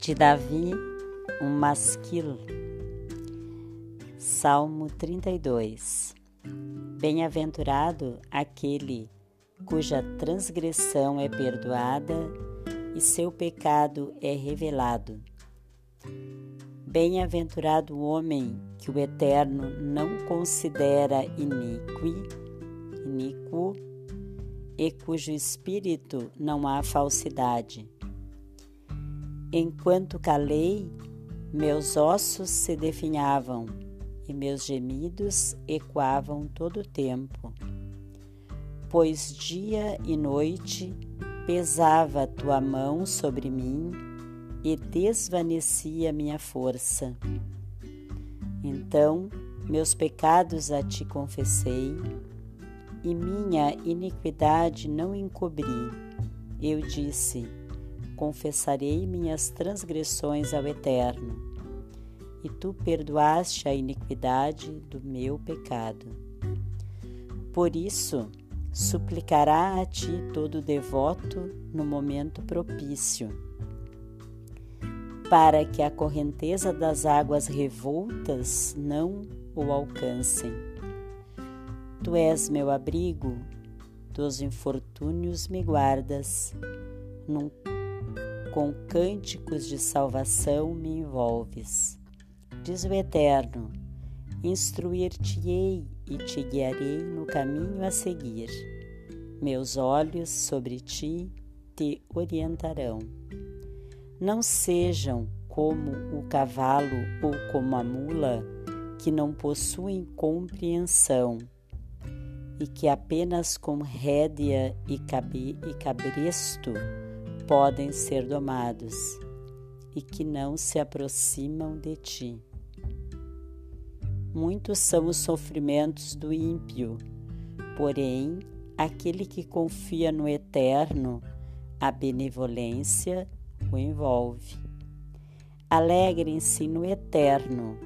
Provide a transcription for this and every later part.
De Davi, um masquil. Salmo 32 Bem-aventurado aquele cuja transgressão é perdoada e seu pecado é revelado. Bem-aventurado o homem que o Eterno não considera iníquo, iníquo e cujo espírito não há falsidade Enquanto calei, meus ossos se definhavam e meus gemidos ecoavam todo o tempo. Pois dia e noite pesava tua mão sobre mim e desvanecia minha força. Então meus pecados a ti confessei e minha iniquidade não encobri. Eu disse: confessarei minhas transgressões ao Eterno, e tu perdoaste a iniquidade do meu pecado. Por isso, suplicará a ti todo devoto no momento propício, para que a correnteza das águas revoltas não o alcancem. Tu és meu abrigo, dos infortúnios me guardas, num com cânticos de salvação me envolves. Diz o Eterno: Instruir-te-ei e te guiarei no caminho a seguir. Meus olhos sobre ti te orientarão. Não sejam como o cavalo ou como a mula, que não possuem compreensão e que apenas com rédea e, cabe, e cabresto podem ser domados e que não se aproximam de ti. Muitos são os sofrimentos do ímpio, porém, aquele que confia no Eterno, a benevolência o envolve. Alegrem-se no Eterno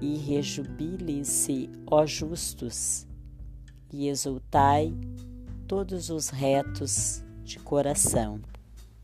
e rejubilem-se, ó justos, e exultai todos os retos de coração.